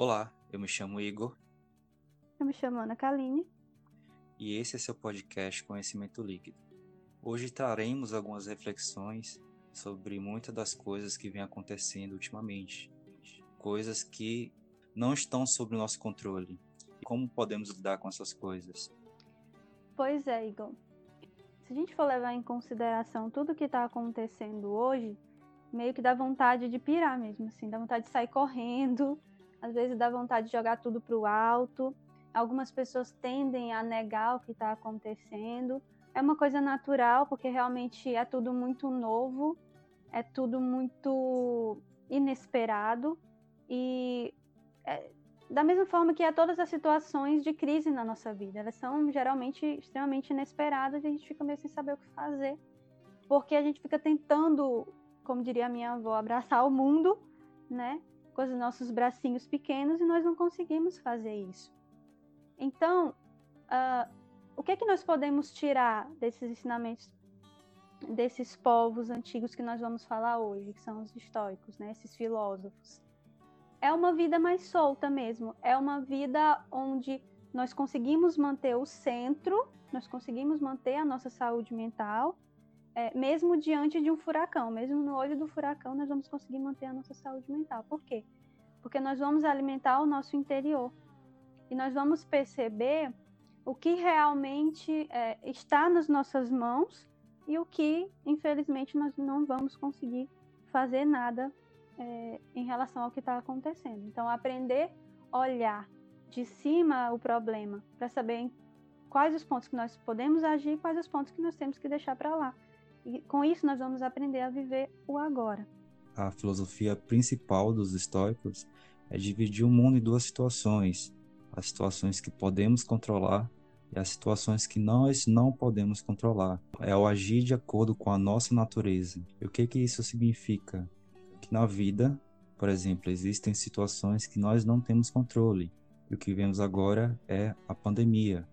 Olá, eu me chamo Igor. Eu me chamo Ana Kaline. E esse é seu podcast Conhecimento Líquido. Hoje traremos algumas reflexões sobre muitas das coisas que vêm acontecendo ultimamente. Coisas que não estão sob o nosso controle. Como podemos lidar com essas coisas? Pois é, Igor. Se a gente for levar em consideração tudo que está acontecendo hoje, meio que dá vontade de pirar mesmo, assim, dá vontade de sair correndo, às vezes dá vontade de jogar tudo para o alto. Algumas pessoas tendem a negar o que está acontecendo. É uma coisa natural, porque realmente é tudo muito novo, é tudo muito inesperado. E é, da mesma forma que há todas as situações de crise na nossa vida, elas são geralmente extremamente inesperadas e a gente fica meio sem saber o que fazer. Porque a gente fica tentando, como diria a minha avó, abraçar o mundo, né? Com os nossos bracinhos pequenos e nós não conseguimos fazer isso. Então, uh, o que é que nós podemos tirar desses ensinamentos desses povos antigos que nós vamos falar hoje, que são os estoicos, né, esses filósofos? É uma vida mais solta mesmo, é uma vida onde nós conseguimos manter o centro, nós conseguimos manter a nossa saúde mental, é, mesmo diante de um furacão, mesmo no olho do furacão, nós vamos conseguir manter a nossa saúde mental. Por quê? Porque nós vamos alimentar o nosso interior e nós vamos perceber o que realmente é, está nas nossas mãos e o que, infelizmente, nós não vamos conseguir fazer nada é, em relação ao que está acontecendo. Então, aprender a olhar de cima o problema para saber quais os pontos que nós podemos agir e quais os pontos que nós temos que deixar para lá. E com isso nós vamos aprender a viver o agora. A filosofia principal dos estoicos é dividir o mundo em duas situações: as situações que podemos controlar e as situações que nós não podemos controlar. É o agir de acordo com a nossa natureza. E o que que isso significa? Que na vida, por exemplo, existem situações que nós não temos controle. E o que vemos agora é a pandemia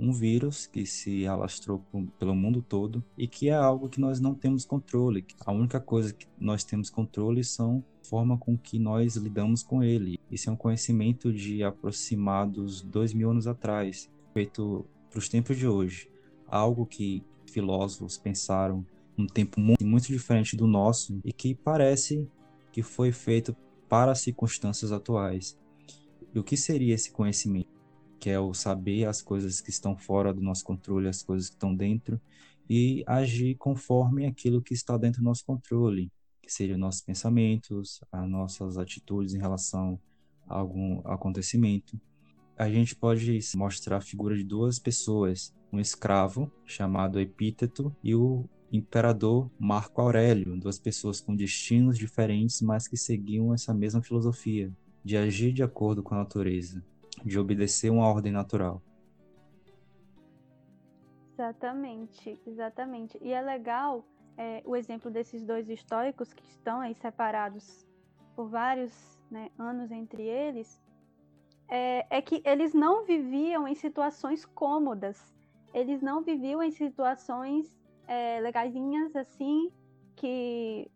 um vírus que se alastrou pelo mundo todo e que é algo que nós não temos controle. A única coisa que nós temos controle são a forma com que nós lidamos com ele. Isso é um conhecimento de aproximados dois mil anos atrás, feito para os tempos de hoje. Algo que filósofos pensaram um tempo muito, muito diferente do nosso e que parece que foi feito para as circunstâncias atuais. E o que seria esse conhecimento? Que é o saber as coisas que estão fora do nosso controle, as coisas que estão dentro, e agir conforme aquilo que está dentro do nosso controle, que seriam nossos pensamentos, as nossas atitudes em relação a algum acontecimento. A gente pode mostrar a figura de duas pessoas, um escravo chamado Epíteto e o imperador Marco Aurélio, duas pessoas com destinos diferentes, mas que seguiam essa mesma filosofia de agir de acordo com a natureza de obedecer uma ordem natural. Exatamente, exatamente. E é legal é, o exemplo desses dois históricos que estão aí separados por vários né, anos entre eles, é, é que eles não viviam em situações cômodas, eles não viviam em situações é, legaisinhas assim, que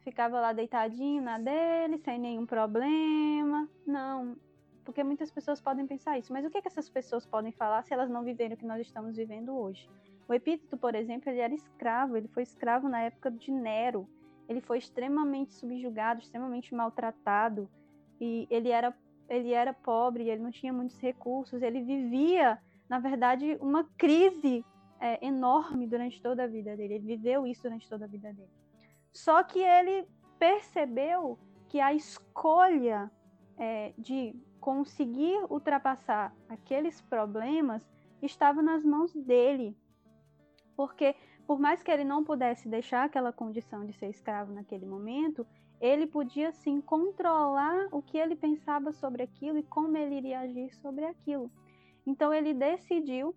ficava lá deitadinho na dele, sem nenhum problema. Não, porque muitas pessoas podem pensar isso, mas o que, que essas pessoas podem falar se elas não viverem o que nós estamos vivendo hoje? O Epíteto, por exemplo, ele era escravo, ele foi escravo na época de Nero, ele foi extremamente subjugado, extremamente maltratado, e ele era, ele era pobre, ele não tinha muitos recursos, ele vivia, na verdade, uma crise é, enorme durante toda a vida dele, ele viveu isso durante toda a vida dele. Só que ele percebeu que a escolha é, de conseguir ultrapassar aqueles problemas estava nas mãos dele. Porque, por mais que ele não pudesse deixar aquela condição de ser escravo naquele momento, ele podia sim controlar o que ele pensava sobre aquilo e como ele iria agir sobre aquilo. Então ele decidiu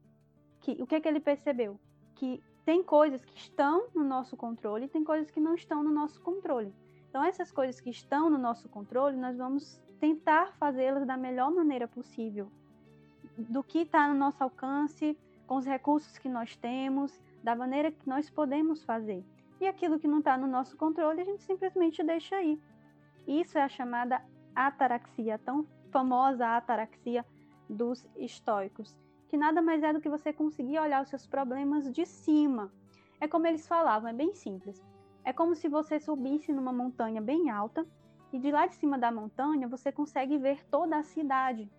que o que, é que ele percebeu? Que tem coisas que estão no nosso controle e tem coisas que não estão no nosso controle. Então essas coisas que estão no nosso controle, nós vamos tentar fazê-las da melhor maneira possível, do que está no nosso alcance, com os recursos que nós temos, da maneira que nós podemos fazer. E aquilo que não está no nosso controle, a gente simplesmente deixa aí. Isso é a chamada ataraxia, tão famosa ataraxia dos estoicos, que nada mais é do que você conseguir olhar os seus problemas de cima. É como eles falavam, é bem simples. É como se você subisse numa montanha bem alta e de lá de cima da montanha você consegue ver toda a cidade.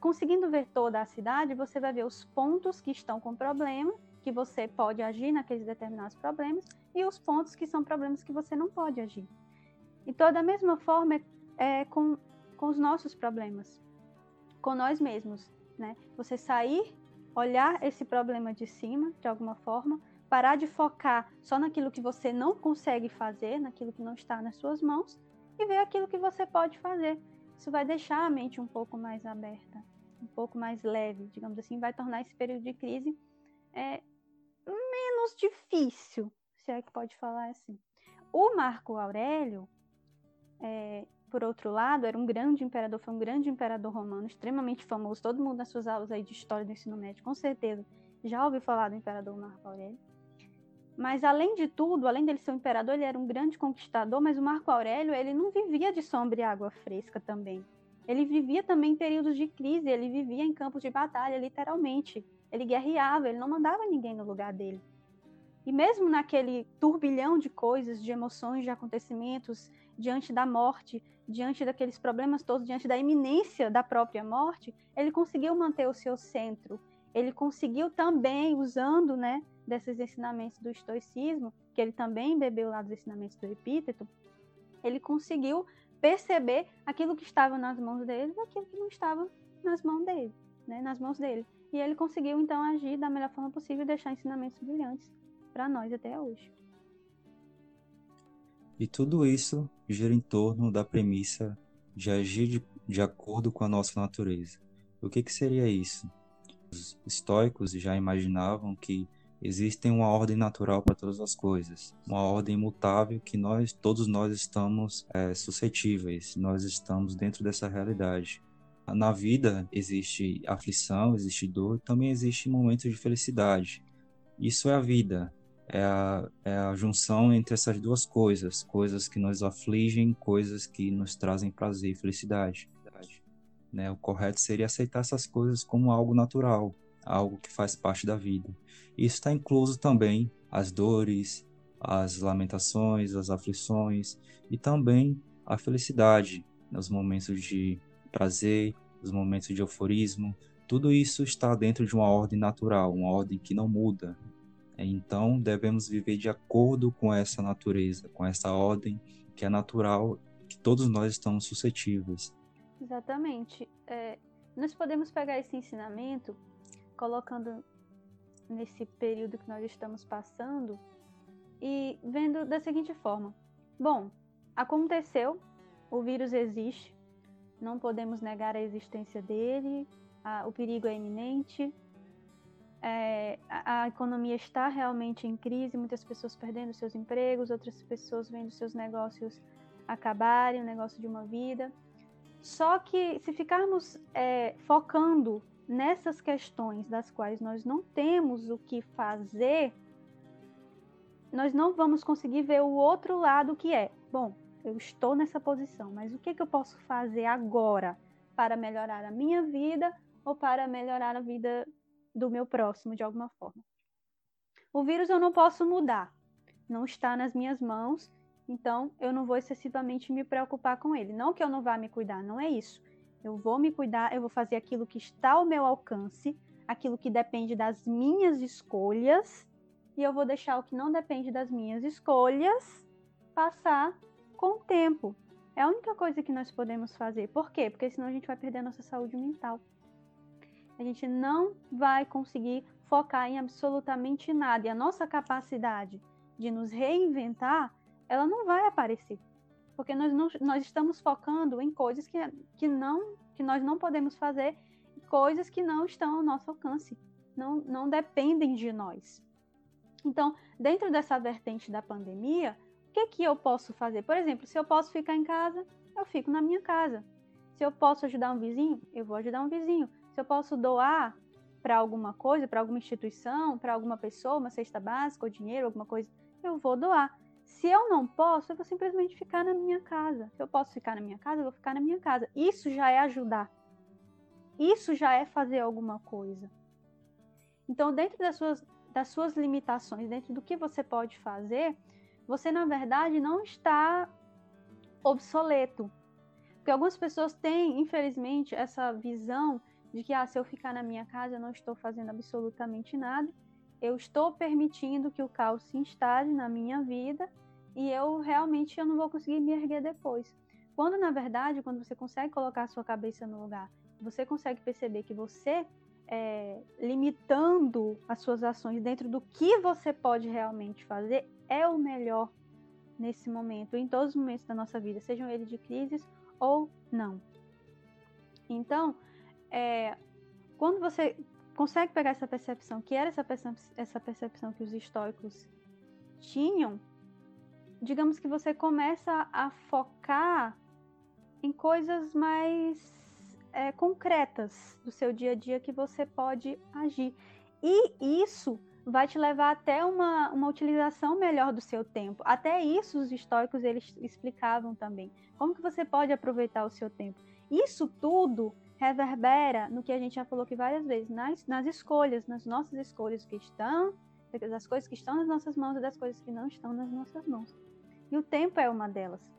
Conseguindo ver toda a cidade, você vai ver os pontos que estão com problema, que você pode agir naqueles determinados problemas, e os pontos que são problemas que você não pode agir. Então, da mesma forma, é, com, com os nossos problemas, com nós mesmos, né? Você sair, olhar esse problema de cima, de alguma forma, parar de focar só naquilo que você não consegue fazer, naquilo que não está nas suas mãos, e ver aquilo que você pode fazer. Isso vai deixar a mente um pouco mais aberta, um pouco mais leve, digamos assim, vai tornar esse período de crise é, menos difícil, se é que pode falar assim. O Marco Aurélio, é, por outro lado, era um grande imperador, foi um grande imperador romano, extremamente famoso. Todo mundo nas suas aulas aí de história do ensino médio, com certeza, já ouviu falar do imperador Marco Aurélio. Mas além de tudo, além dele ser um imperador, ele era um grande conquistador, mas o Marco Aurélio, ele não vivia de sombra e água fresca também. Ele vivia também em períodos de crise, ele vivia em campos de batalha, literalmente. Ele guerreava, ele não mandava ninguém no lugar dele. E mesmo naquele turbilhão de coisas, de emoções, de acontecimentos, diante da morte, diante daqueles problemas todos, diante da iminência da própria morte, ele conseguiu manter o seu centro. Ele conseguiu também, usando né, desses ensinamentos do estoicismo, que ele também bebeu lá dos ensinamentos do Epíteto, ele conseguiu perceber aquilo que estava nas mãos dele e aquilo que não estava nas mãos dele, né, nas mãos dele. E ele conseguiu então agir da melhor forma possível e deixar ensinamentos brilhantes para nós até hoje. E tudo isso gira em torno da premissa de agir de, de acordo com a nossa natureza. O que, que seria isso? Os estoicos já imaginavam que existe uma ordem natural para todas as coisas, uma ordem imutável que nós, todos nós estamos é, suscetíveis, nós estamos dentro dessa realidade. Na vida existe aflição, existe dor, também existe momentos de felicidade. Isso é a vida, é a, é a junção entre essas duas coisas, coisas que nos afligem, coisas que nos trazem prazer e felicidade. Né? O correto seria aceitar essas coisas como algo natural, algo que faz parte da vida. Isso está incluso também as dores, as lamentações, as aflições e também a felicidade, nos momentos de prazer, os momentos de euforismo. Tudo isso está dentro de uma ordem natural, uma ordem que não muda, então, devemos viver de acordo com essa natureza, com essa ordem que é natural, que todos nós estamos suscetíveis. Exatamente. É, nós podemos pegar esse ensinamento, colocando nesse período que nós estamos passando, e vendo da seguinte forma: bom, aconteceu, o vírus existe, não podemos negar a existência dele, a, o perigo é iminente, é, a, a, economia está realmente em crise, muitas pessoas perdendo seus empregos, outras pessoas vendo seus negócios acabarem, o negócio de uma vida. Só que se ficarmos é, focando nessas questões das quais nós não temos o que fazer, nós não vamos conseguir ver o outro lado que é, bom, eu estou nessa posição, mas o que, que eu posso fazer agora para melhorar a minha vida ou para melhorar a vida do meu próximo de alguma forma. O vírus eu não posso mudar, não está nas minhas mãos, então eu não vou excessivamente me preocupar com ele. Não que eu não vá me cuidar, não é isso. Eu vou me cuidar, eu vou fazer aquilo que está ao meu alcance, aquilo que depende das minhas escolhas, e eu vou deixar o que não depende das minhas escolhas passar com o tempo. É a única coisa que nós podemos fazer. Por quê? Porque senão a gente vai perder a nossa saúde mental a gente não vai conseguir focar em absolutamente nada. E a nossa capacidade de nos reinventar, ela não vai aparecer. Porque nós, não, nós estamos focando em coisas que, que, não, que nós não podemos fazer, coisas que não estão ao nosso alcance, não, não dependem de nós. Então, dentro dessa vertente da pandemia, o que, que eu posso fazer? Por exemplo, se eu posso ficar em casa, eu fico na minha casa. Se eu posso ajudar um vizinho, eu vou ajudar um vizinho. Se eu posso doar para alguma coisa, para alguma instituição, para alguma pessoa, uma cesta básica, ou dinheiro, alguma coisa, eu vou doar. Se eu não posso, eu vou simplesmente ficar na minha casa. Se eu posso ficar na minha casa, eu vou ficar na minha casa. Isso já é ajudar. Isso já é fazer alguma coisa. Então, dentro das suas, das suas limitações, dentro do que você pode fazer, você, na verdade, não está obsoleto. Porque algumas pessoas têm, infelizmente, essa visão de que, ah, se eu ficar na minha casa, eu não estou fazendo absolutamente nada, eu estou permitindo que o caos se instale na minha vida e eu realmente eu não vou conseguir me erguer depois. Quando, na verdade, quando você consegue colocar a sua cabeça no lugar, você consegue perceber que você, é, limitando as suas ações dentro do que você pode realmente fazer, é o melhor nesse momento, em todos os momentos da nossa vida, sejam eles de crises ou não. Então, é, quando você consegue pegar essa percepção, que era essa percepção, essa percepção que os estoicos tinham, digamos que você começa a focar em coisas mais é, concretas do seu dia a dia que você pode agir. E isso vai te levar até uma, uma utilização melhor do seu tempo. Até isso os estoicos eles explicavam também. Como que você pode aproveitar o seu tempo? Isso tudo reverbera no que a gente já falou aqui várias vezes, nas, nas escolhas, nas nossas escolhas que estão, das coisas que estão nas nossas mãos e das coisas que não estão nas nossas mãos. E o tempo é uma delas.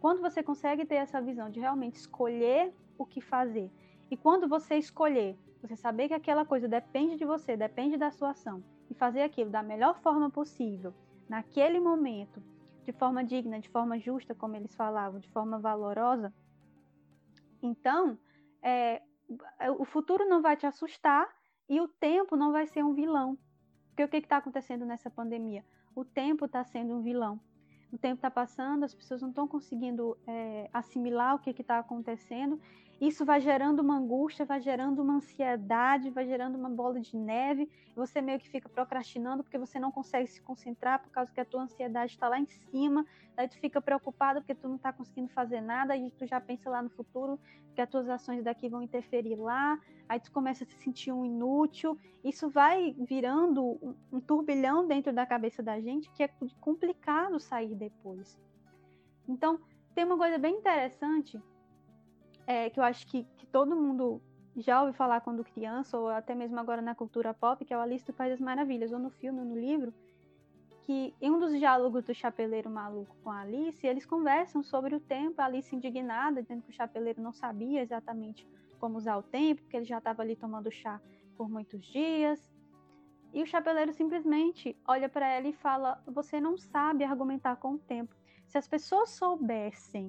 Quando você consegue ter essa visão de realmente escolher o que fazer, e quando você escolher, você saber que aquela coisa depende de você, depende da sua ação, e fazer aquilo da melhor forma possível, naquele momento, de forma digna, de forma justa, como eles falavam, de forma valorosa, então é, o futuro não vai te assustar e o tempo não vai ser um vilão. Porque o que está acontecendo nessa pandemia? O tempo está sendo um vilão. O tempo está passando, as pessoas não estão conseguindo é, assimilar o que está acontecendo isso vai gerando uma angústia, vai gerando uma ansiedade, vai gerando uma bola de neve. Você meio que fica procrastinando porque você não consegue se concentrar por causa que a tua ansiedade está lá em cima. Daí tu fica preocupado porque tu não está conseguindo fazer nada e tu já pensa lá no futuro que as tuas ações daqui vão interferir lá. Aí tu começa a se sentir um inútil. Isso vai virando um turbilhão dentro da cabeça da gente que é complicado sair depois. Então, tem uma coisa bem interessante é, que eu acho que, que todo mundo já ouviu falar quando criança, ou até mesmo agora na cultura pop, que é o Alice do País das Maravilhas, ou no filme, ou no livro, que em um dos diálogos do chapeleiro maluco com a Alice, eles conversam sobre o tempo, a Alice indignada, dizendo que o chapeleiro não sabia exatamente como usar o tempo, porque ele já estava ali tomando chá por muitos dias. E o chapeleiro simplesmente olha para ela e fala: Você não sabe argumentar com o tempo. Se as pessoas soubessem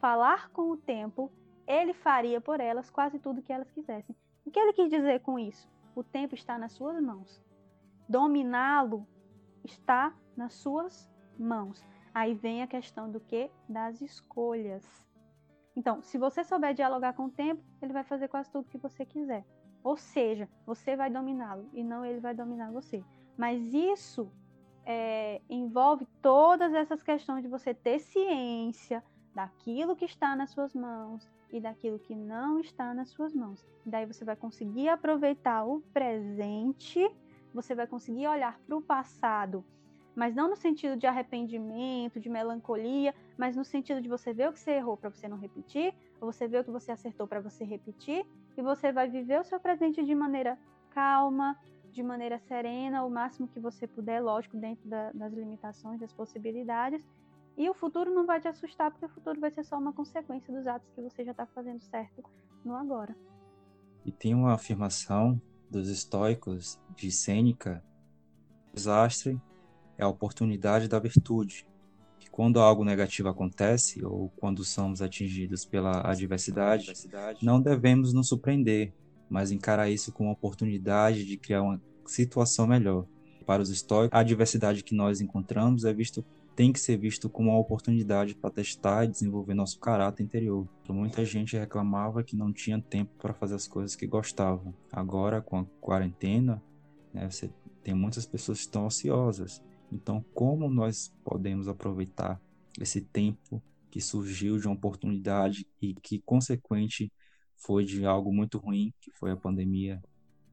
falar com o tempo, ele faria por elas quase tudo que elas quisessem. O que ele quis dizer com isso? O tempo está nas suas mãos. Dominá-lo está nas suas mãos. Aí vem a questão do que? Das escolhas. Então, se você souber dialogar com o tempo, ele vai fazer quase tudo que você quiser. Ou seja, você vai dominá-lo e não ele vai dominar você. Mas isso é, envolve todas essas questões de você ter ciência daquilo que está nas suas mãos, e daquilo que não está nas suas mãos. Daí você vai conseguir aproveitar o presente, você vai conseguir olhar para o passado, mas não no sentido de arrependimento, de melancolia, mas no sentido de você ver o que você errou para você não repetir, você ver o que você acertou para você repetir, e você vai viver o seu presente de maneira calma, de maneira serena, o máximo que você puder, lógico, dentro da, das limitações, das possibilidades, e o futuro não vai te assustar, porque o futuro vai ser só uma consequência dos atos que você já está fazendo certo no agora. E tem uma afirmação dos estoicos de Sêneca: desastre é a oportunidade da virtude. Quando algo negativo acontece ou quando somos atingidos pela adversidade, não devemos nos surpreender, mas encarar isso como uma oportunidade de criar uma situação melhor. Para os estoicos, a adversidade que nós encontramos é visto tem que ser visto como uma oportunidade para testar e desenvolver nosso caráter interior. Muita gente reclamava que não tinha tempo para fazer as coisas que gostavam. Agora, com a quarentena, né, você tem muitas pessoas que estão ociosas. Então, como nós podemos aproveitar esse tempo que surgiu de uma oportunidade e que, consequente, foi de algo muito ruim, que foi a pandemia,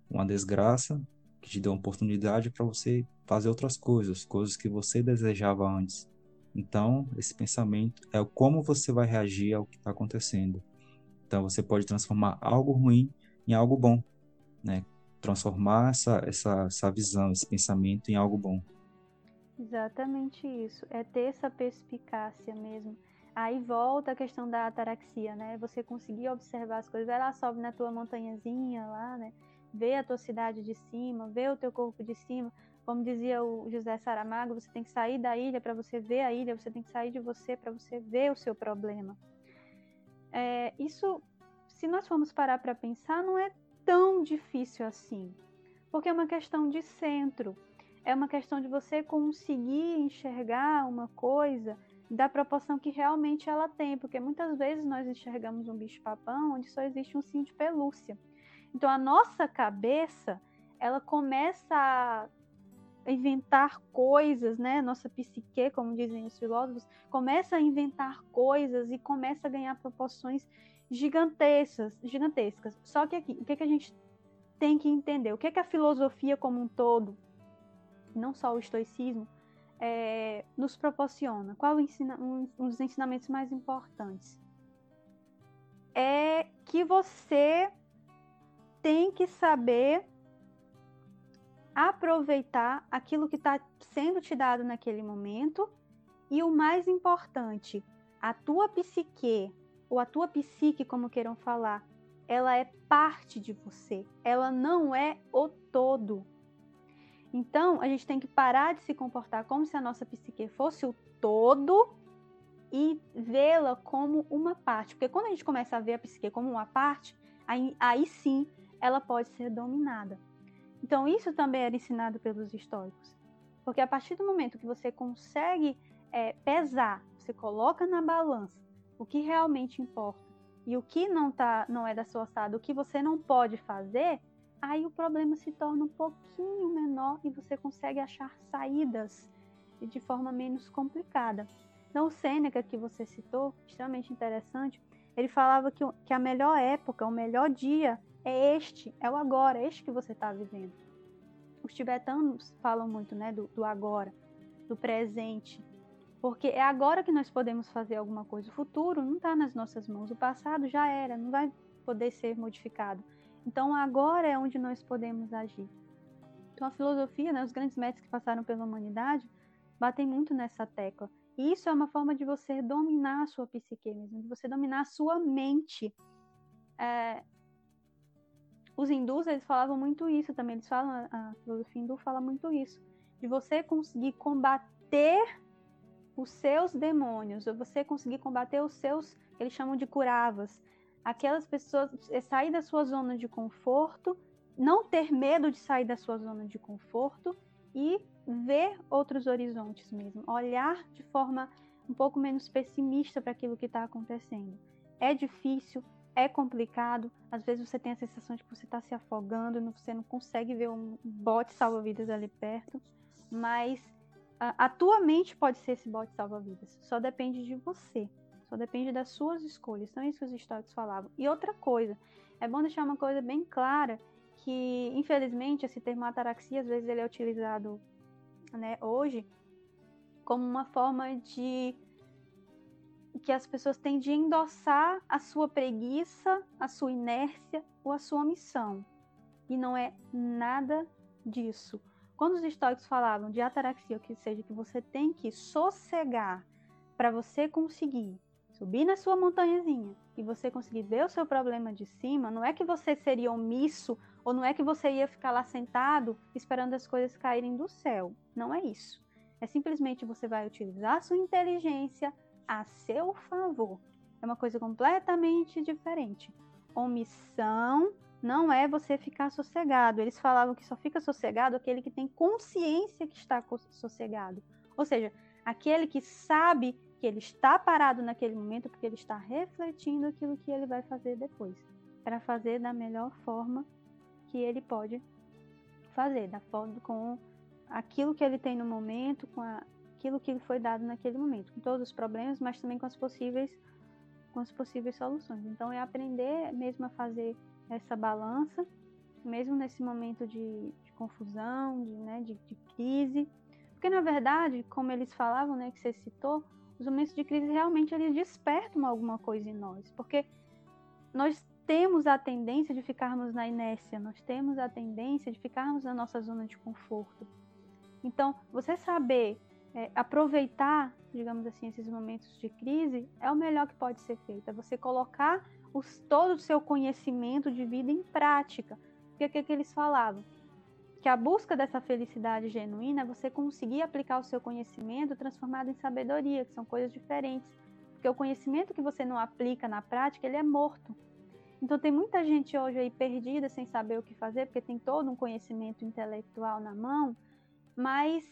uma desgraça, que te deu uma oportunidade para você fazer outras coisas, coisas que você desejava antes. Então, esse pensamento é como você vai reagir ao que está acontecendo. Então, você pode transformar algo ruim em algo bom, né? Transformar essa, essa, essa visão, esse pensamento em algo bom. Exatamente isso. É ter essa perspicácia mesmo. Aí volta a questão da ataraxia, né? Você conseguir observar as coisas. Vai lá, sobe na tua montanhazinha lá, né? Vê a tua cidade de cima, vê o teu corpo de cima. Como dizia o José Saramago, você tem que sair da ilha para você ver a ilha, você tem que sair de você para você ver o seu problema. É, isso, se nós formos parar para pensar, não é tão difícil assim, porque é uma questão de centro, é uma questão de você conseguir enxergar uma coisa da proporção que realmente ela tem, porque muitas vezes nós enxergamos um bicho-papão onde só existe um cinto de pelúcia. Então a nossa cabeça, ela começa a inventar coisas, né? Nossa psique, como dizem os filósofos, começa a inventar coisas e começa a ganhar proporções gigantescas, gigantescas. Só que aqui, o que, que a gente tem que entender? O que, que a filosofia como um todo, não só o estoicismo, é, nos proporciona? Qual ensina, um, um dos ensinamentos mais importantes? É que você tem que saber aproveitar aquilo que está sendo te dado naquele momento e o mais importante, a tua psique ou a tua psique, como queiram falar, ela é parte de você, ela não é o todo. Então, a gente tem que parar de se comportar como se a nossa psique fosse o todo e vê-la como uma parte. Porque quando a gente começa a ver a psique como uma parte, aí, aí sim ela pode ser dominada. Então, isso também era ensinado pelos estoicos. Porque a partir do momento que você consegue é, pesar, você coloca na balança o que realmente importa e o que não, tá, não é da sua alçada, o que você não pode fazer, aí o problema se torna um pouquinho menor e você consegue achar saídas de forma menos complicada. Então, o Sêneca, que você citou, extremamente interessante, ele falava que, que a melhor época, o melhor dia é este, é o agora, é este que você está vivendo. Os tibetanos falam muito né, do, do agora, do presente, porque é agora que nós podemos fazer alguma coisa. O futuro não está nas nossas mãos, o passado já era, não vai poder ser modificado. Então agora é onde nós podemos agir. Então a filosofia, né, os grandes mestres que passaram pela humanidade, batem muito nessa tecla. E isso é uma forma de você dominar a sua psique mesmo, de você dominar a sua mente. É, os hindus, eles falavam muito isso também, eles falam, a filosofia hindu fala muito isso, de você conseguir combater os seus demônios, ou você conseguir combater os seus, eles chamam de curavas, aquelas pessoas, é sair da sua zona de conforto, não ter medo de sair da sua zona de conforto e ver outros horizontes mesmo, olhar de forma um pouco menos pessimista para aquilo que está acontecendo. É difícil, é complicado. Às vezes você tem a sensação de que você está se afogando, você não consegue ver um bote salva-vidas ali perto, mas a, a, tua mente pode ser esse bote salva-vidas. Só depende de você, só depende das suas escolhas. Então é isso que os históricos falavam. E outra coisa, é bom deixar uma coisa bem clara que, infelizmente, esse termo ataraxia às vezes ele é utilizado, né, hoje como uma forma de que as pessoas têm de endossar a sua preguiça, a sua inércia ou a sua missão. E não é nada disso. Quando os estoicos falavam de ataraxia, que seja que você tem que sossegar para você conseguir subir na sua montanhazinha e você conseguir ver o seu problema de cima, não é que você seria omisso ou não é que você ia ficar lá sentado esperando as coisas caírem do céu. Não é isso. É simplesmente você vai utilizar a sua inteligência, a seu favor. É uma coisa completamente diferente. Omissão não é você ficar sossegado. Eles falavam que só fica sossegado aquele que tem consciência que está sossegado. Ou seja, aquele que sabe que ele está parado naquele momento porque ele está refletindo aquilo que ele vai fazer depois, para fazer da melhor forma que ele pode fazer, da forma com aquilo que ele tem no momento, com a, aquilo que lhe foi dado naquele momento, com todos os problemas, mas também com as possíveis com as possíveis soluções. Então é aprender mesmo a fazer essa balança, mesmo nesse momento de, de confusão, de, né, de, de, crise, Porque, na verdade, como eles falavam, né, que você citou, os momentos de crise realmente eles despertam alguma coisa em nós. Porque nós temos a tendência de ficarmos na inércia, nós temos a tendência de ficarmos na nossa zona de conforto. Então, você saber é, aproveitar, digamos assim, esses momentos de crise é o melhor que pode ser feito. É você colocar os, todo o seu conhecimento de vida em prática. Porque o que, que eles falavam? Que a busca dessa felicidade genuína é você conseguir aplicar o seu conhecimento transformado em sabedoria, que são coisas diferentes. Porque o conhecimento que você não aplica na prática, ele é morto. Então tem muita gente hoje aí perdida sem saber o que fazer, porque tem todo um conhecimento intelectual na mão, mas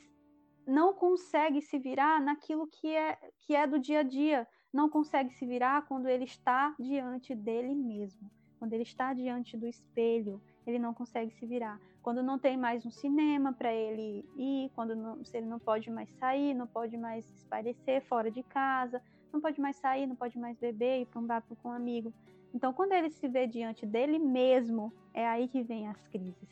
não consegue se virar naquilo que é, que é do dia a dia, não consegue se virar quando ele está diante dele mesmo, quando ele está diante do espelho, ele não consegue se virar. Quando não tem mais um cinema para ele ir, quando não, se ele não pode mais sair, não pode mais esparecer fora de casa, não pode mais sair, não pode mais beber, ir para um bar com um amigo. Então, quando ele se vê diante dele mesmo, é aí que vem as crises.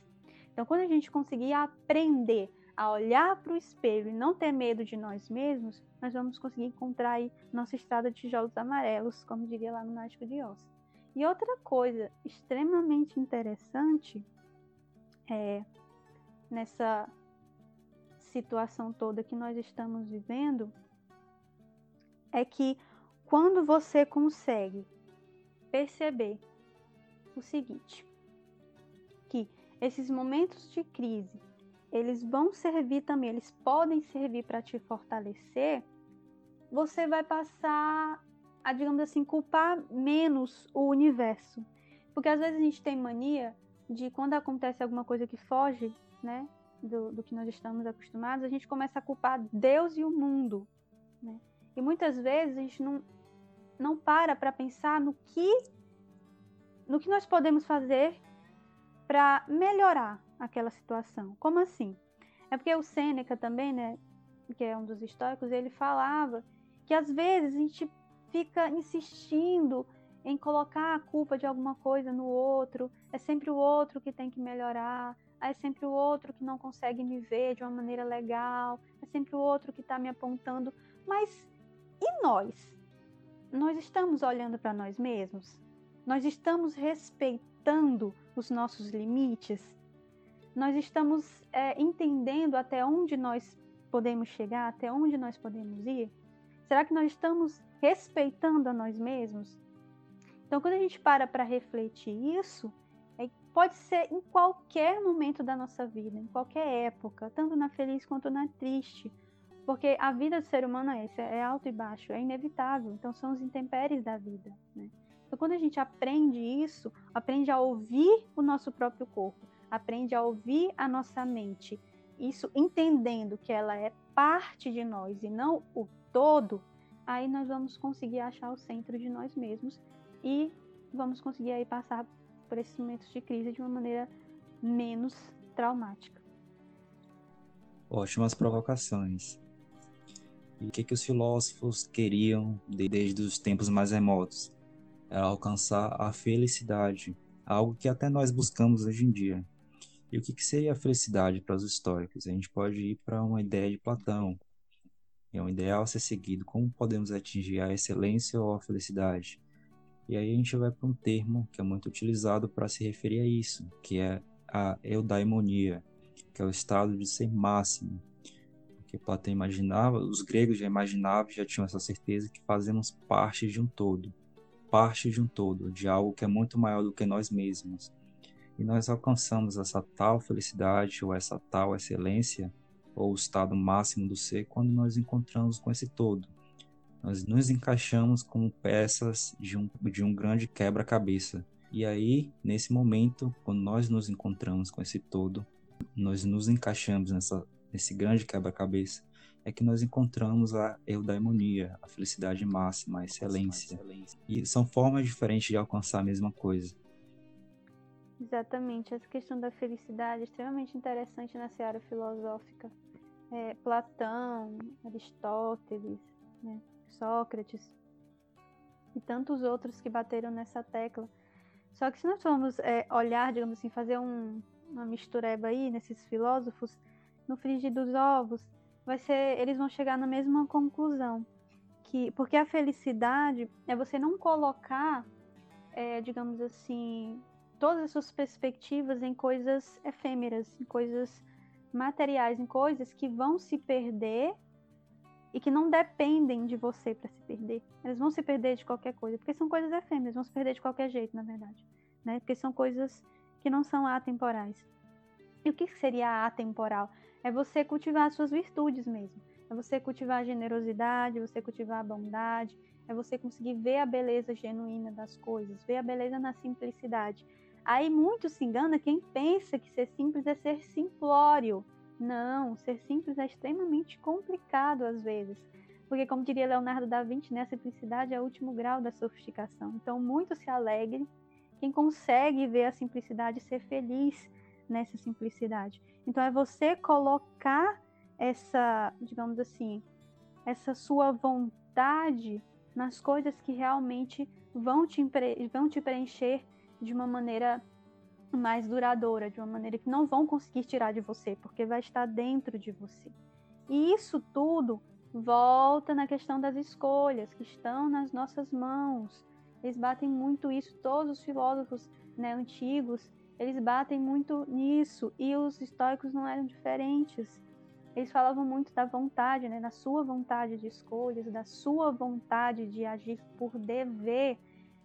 Então, quando a gente conseguir aprender a olhar para o espelho e não ter medo de nós mesmos, nós vamos conseguir encontrar aí nossa estrada de tijolos amarelos, como diria lá no Mágico de Oz. E outra coisa extremamente interessante é nessa situação toda que nós estamos vivendo é que quando você consegue perceber o seguinte, que esses momentos de crise eles vão servir também, eles podem servir para te fortalecer, você vai passar a, digamos assim, culpar menos o universo. Porque às vezes a gente tem mania de quando acontece alguma coisa que foge, né, do, do que nós estamos acostumados, a gente começa a culpar Deus e o mundo, né? E muitas vezes a gente não, não para para pensar no que no que nós podemos fazer para melhorar aquela situação. Como assim? É porque o Sêneca também, né, que é um dos históricos, ele falava que às vezes a gente fica insistindo em colocar a culpa de alguma coisa no outro, é sempre o outro que tem que melhorar, é sempre o outro que não consegue me ver de uma maneira legal, é sempre o outro que está me apontando. Mas e nós? Nós estamos olhando para nós mesmos? Nós estamos respeitando os nossos limites? nós estamos é, entendendo até onde nós podemos chegar, até onde nós podemos ir? Será que nós estamos respeitando a nós mesmos? Então, quando a gente para para refletir isso, é, pode ser em qualquer momento da nossa vida, em qualquer época, tanto na feliz quanto na triste, porque a vida do ser humano é essa, é alto e baixo, é inevitável. Então, são os intempéries da vida. Né? Então, quando a gente aprende isso, aprende a ouvir o nosso próprio corpo, aprende a ouvir a nossa mente, isso entendendo que ela é parte de nós e não o todo, aí nós vamos conseguir achar o centro de nós mesmos e vamos conseguir aí passar por esses momentos de crise de uma maneira menos traumática. Ótimas provocações. E o que, que os filósofos queriam desde os tempos mais remotos? Era alcançar a felicidade, algo que até nós buscamos hoje em dia. E o que, que seria a felicidade para os históricos? A gente pode ir para uma ideia de Platão. É um ideal a ser seguido. Como podemos atingir a excelência ou a felicidade? E aí a gente vai para um termo que é muito utilizado para se referir a isso, que é a eudaimonia, que é o estado de ser máximo. Porque Platão imaginava, os gregos já imaginavam, já tinham essa certeza que fazemos parte de um todo, parte de um todo, de algo que é muito maior do que nós mesmos. E nós alcançamos essa tal felicidade ou essa tal excelência ou o estado máximo do ser quando nós encontramos com esse todo. Nós nos encaixamos como peças de um, de um grande quebra-cabeça. E aí, nesse momento, quando nós nos encontramos com esse todo, nós nos encaixamos nessa, nesse grande quebra-cabeça, é que nós encontramos a eudaimonia, a felicidade máxima, a excelência. E são formas diferentes de alcançar a mesma coisa. Exatamente, essa questão da felicidade é extremamente interessante na seara filosófica. É, Platão, Aristóteles, né, Sócrates e tantos outros que bateram nessa tecla. Só que se nós formos é, olhar, digamos assim, fazer um, uma mistureba aí nesses filósofos, no frigir dos ovos, vai ser, eles vão chegar na mesma conclusão, que porque a felicidade é você não colocar, é, digamos assim, todas as suas perspectivas em coisas efêmeras, em coisas materiais, em coisas que vão se perder e que não dependem de você para se perder. Eles vão se perder de qualquer coisa, porque são coisas efêmeras, vão se perder de qualquer jeito, na verdade, né? Porque são coisas que não são atemporais. E o que seria atemporal? É você cultivar as suas virtudes mesmo. É você cultivar a generosidade, é você cultivar a bondade, é você conseguir ver a beleza genuína das coisas, ver a beleza na simplicidade. Aí muito se engana quem pensa que ser simples é ser simplório. Não, ser simples é extremamente complicado às vezes. Porque, como diria Leonardo da Vinci, né, a simplicidade é o último grau da sofisticação. Então, muito se alegre quem consegue ver a simplicidade e ser feliz nessa simplicidade. Então, é você colocar essa, digamos assim, essa sua vontade nas coisas que realmente vão te, vão te preencher de uma maneira mais duradoura, de uma maneira que não vão conseguir tirar de você, porque vai estar dentro de você. E isso tudo volta na questão das escolhas que estão nas nossas mãos. Eles batem muito isso, todos os filósofos né, antigos, eles batem muito nisso, e os estoicos não eram diferentes. Eles falavam muito da vontade, né, da sua vontade de escolhas, da sua vontade de agir por dever,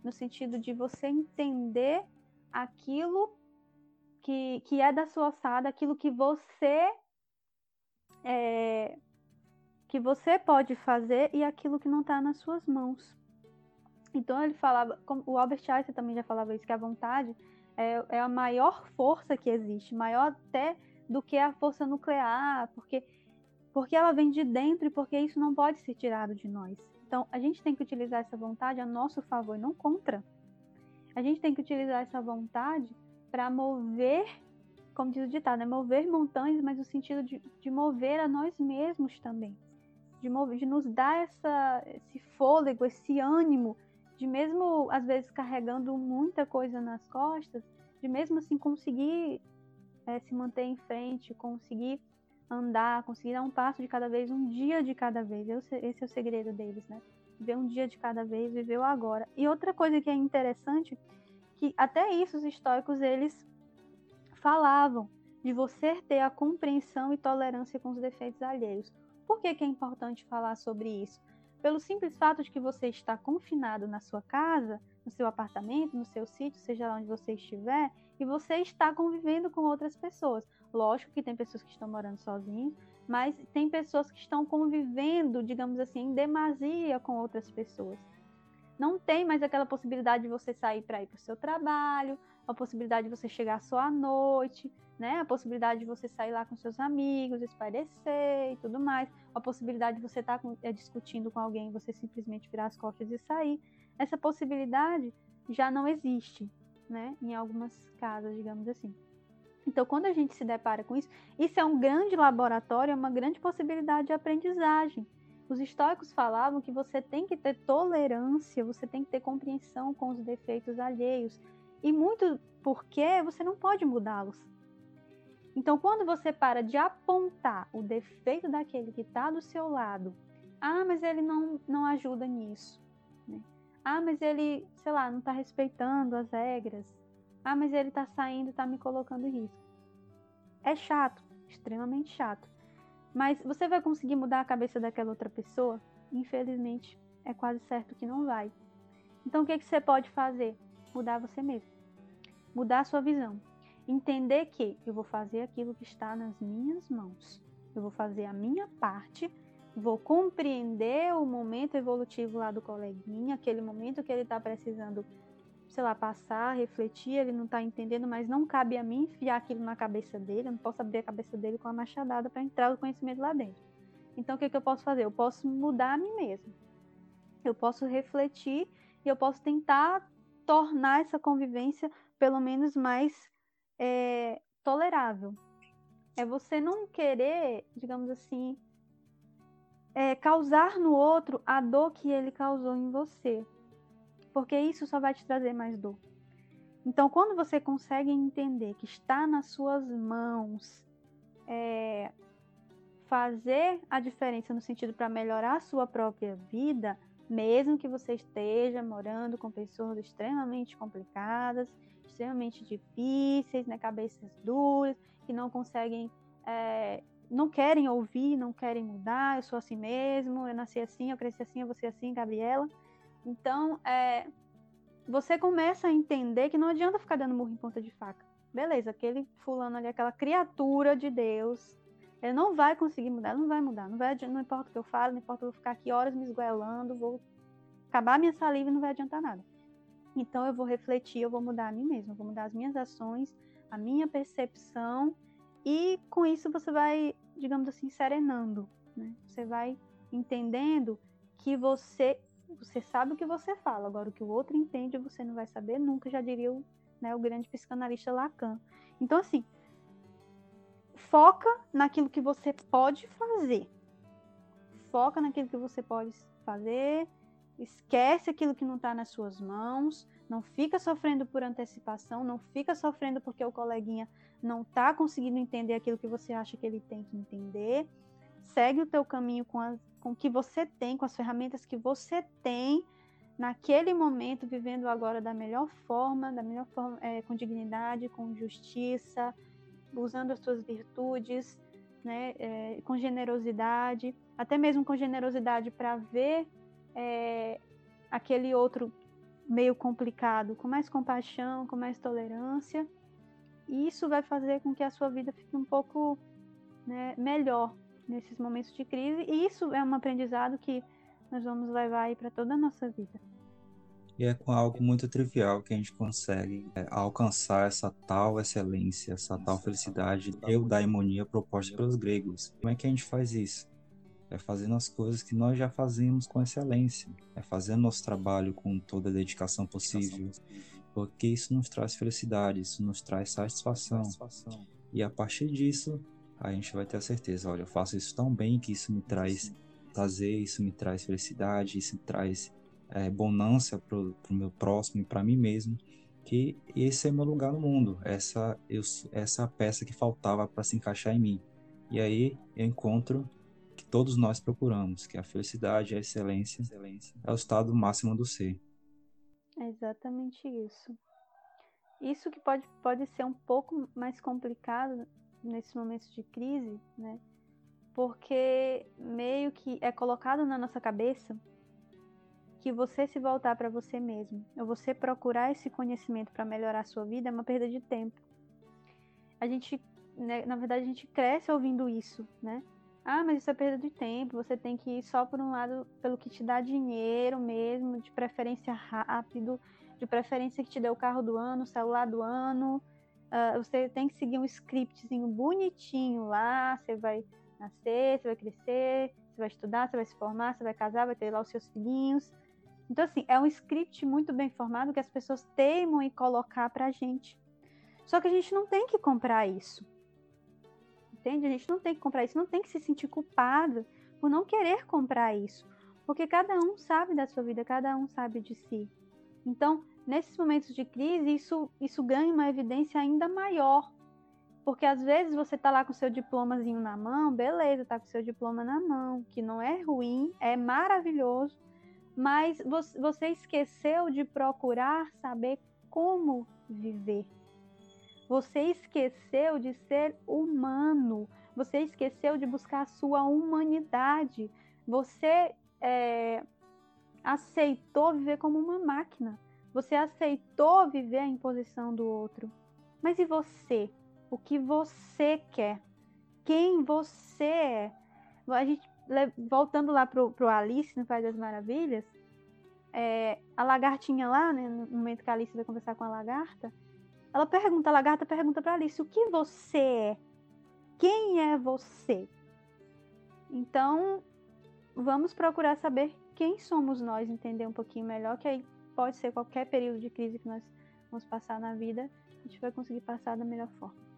no sentido de você entender aquilo que, que é da sua alçada, aquilo que você é, que você pode fazer e aquilo que não está nas suas mãos. Então ele falava, o Albert Einstein também já falava isso, que a vontade é, é a maior força que existe, maior até do que a força nuclear, porque porque ela vem de dentro e porque isso não pode ser tirado de nós. Então, a gente tem que utilizar essa vontade a nosso favor e não contra. A gente tem que utilizar essa vontade para mover, como diz o ditado, né? mover montanhas, mas no sentido de, de mover a nós mesmos também. De, mover, de nos dar essa, esse fôlego, esse ânimo, de mesmo às vezes carregando muita coisa nas costas, de mesmo assim conseguir é, se manter em frente, conseguir andar, conseguir dar um passo de cada vez, um dia de cada vez. Esse é o segredo deles, né? Viver um dia de cada vez, viver o agora. E outra coisa que é interessante, que até isso os estoicos eles falavam de você ter a compreensão e tolerância com os defeitos alheios. Por que, que é importante falar sobre isso? Pelo simples fato de que você está confinado na sua casa, no seu apartamento, no seu sítio, seja lá onde você estiver, e você está convivendo com outras pessoas. Lógico que tem pessoas que estão morando sozinhos, mas tem pessoas que estão convivendo, digamos assim, em demasia com outras pessoas. Não tem mais aquela possibilidade de você sair para ir para o seu trabalho, a possibilidade de você chegar só à noite, né? A possibilidade de você sair lá com seus amigos, espairecer e tudo mais. A possibilidade de você estar tá é, discutindo com alguém você simplesmente virar as costas e sair. Essa possibilidade já não existe, né? Em algumas casas, digamos assim. Então, quando a gente se depara com isso, isso é um grande laboratório, é uma grande possibilidade de aprendizagem. Os estoicos falavam que você tem que ter tolerância, você tem que ter compreensão com os defeitos alheios. E muito porque você não pode mudá-los. Então, quando você para de apontar o defeito daquele que está do seu lado, ah, mas ele não, não ajuda nisso. Né? Ah, mas ele, sei lá, não está respeitando as regras. Ah, mas ele tá saindo, tá me colocando em risco. É chato, extremamente chato. Mas você vai conseguir mudar a cabeça daquela outra pessoa? Infelizmente, é quase certo que não vai. Então, o que, que você pode fazer? Mudar você mesmo. Mudar a sua visão. Entender que eu vou fazer aquilo que está nas minhas mãos. Eu vou fazer a minha parte, vou compreender o momento evolutivo lá do coleguinha, aquele momento que ele está precisando sei lá, passar, refletir, ele não está entendendo, mas não cabe a mim enfiar aquilo na cabeça dele, eu não posso abrir a cabeça dele com a machadada para entrar o conhecimento lá dentro. Então, o que, que eu posso fazer? Eu posso mudar a mim mesmo. Eu posso refletir e eu posso tentar tornar essa convivência pelo menos mais é, tolerável. É você não querer, digamos assim, é, causar no outro a dor que ele causou em você porque isso só vai te trazer mais dor. Então, quando você consegue entender que está nas suas mãos é, fazer a diferença no sentido para melhorar a sua própria vida, mesmo que você esteja morando com pessoas extremamente complicadas, extremamente difíceis, né, cabeças duras, que não conseguem, é, não querem ouvir, não querem mudar, eu sou assim mesmo, eu nasci assim, eu cresci assim, eu vou ser assim, Gabriela. Então, é, você começa a entender que não adianta ficar dando murro em ponta de faca. Beleza, aquele fulano ali, aquela criatura de Deus, ele não vai conseguir mudar, não vai mudar. Não, vai, não importa o que eu falo, não importa eu vou ficar aqui horas me esgoelando, vou acabar minha saliva e não vai adiantar nada. Então eu vou refletir, eu vou mudar a mim mesma, eu vou mudar as minhas ações, a minha percepção, e com isso você vai, digamos assim, serenando. Né? Você vai entendendo que você você sabe o que você fala, agora o que o outro entende você não vai saber nunca, já diria o, né, o grande psicanalista Lacan. Então, assim, foca naquilo que você pode fazer. Foca naquilo que você pode fazer, esquece aquilo que não está nas suas mãos, não fica sofrendo por antecipação, não fica sofrendo porque o coleguinha não está conseguindo entender aquilo que você acha que ele tem que entender. Segue o teu caminho com, as, com o que você tem, com as ferramentas que você tem naquele momento, vivendo agora da melhor forma, da melhor forma, é, com dignidade, com justiça, usando as suas virtudes, né, é, com generosidade, até mesmo com generosidade para ver é, aquele outro meio complicado, com mais compaixão, com mais tolerância. E isso vai fazer com que a sua vida fique um pouco né, melhor nesses momentos de crise. E isso é um aprendizado que nós vamos levar aí para toda a nossa vida. E é com algo muito trivial que a gente consegue é, alcançar essa tal excelência, essa tal felicidade, eudaimonia proposta pelos gregos. Como é que a gente faz isso? É fazendo as coisas que nós já fazemos com excelência, é fazendo nosso trabalho com toda a dedicação possível, porque isso nos traz felicidade, isso nos traz satisfação. E a partir disso, a gente vai ter a certeza, olha, eu faço isso tão bem que isso me traz prazer, isso me traz felicidade, isso me traz é, bonança para o meu próximo e para mim mesmo, que esse é meu lugar no mundo, essa, eu, essa peça que faltava para se encaixar em mim. E aí eu encontro que todos nós procuramos, que a felicidade, a excelência, excelência é o estado máximo do ser. É exatamente isso. Isso que pode, pode ser um pouco mais complicado nesses momentos de crise, né? Porque meio que é colocado na nossa cabeça que você se voltar para você mesmo, ou você procurar esse conhecimento para melhorar a sua vida é uma perda de tempo. A gente, né, na verdade, a gente cresce ouvindo isso, né? Ah, mas isso é perda de tempo, você tem que ir só por um lado pelo que te dá dinheiro mesmo, de preferência rápido, de preferência que te dê o carro do ano, o celular do ano. Uh, você tem que seguir um scriptzinho bonitinho lá, você vai nascer, você vai crescer, você vai estudar, você vai se formar, você vai casar, vai ter lá os seus filhinhos. Então, assim, é um script muito bem formado que as pessoas teimam em colocar pra gente. Só que a gente não tem que comprar isso. Entende? A gente não tem que comprar isso, não tem que se sentir culpado por não querer comprar isso. Porque cada um sabe da sua vida, cada um sabe de si. Então, nesses momentos de crise, isso, isso ganha uma evidência ainda maior. Porque às vezes você tá lá com seu diplomazinho na mão, beleza, tá com seu diploma na mão, que não é ruim, é maravilhoso, mas você esqueceu de procurar saber como viver. Você esqueceu de ser humano. Você esqueceu de buscar a sua humanidade. Você é, aceitou viver como uma máquina. Você aceitou viver a imposição do outro. Mas e você? O que você quer? Quem você é? A gente voltando lá pro, pro Alice no País das Maravilhas, é, a lagartinha lá, né, no momento que a Alice vai conversar com a lagarta, ela pergunta, a lagarta pergunta para Alice, o que você é? Quem é você? Então, vamos procurar saber quem somos nós, entender um pouquinho melhor, que aí pode ser qualquer período de crise que nós vamos passar na vida, a gente vai conseguir passar da melhor forma.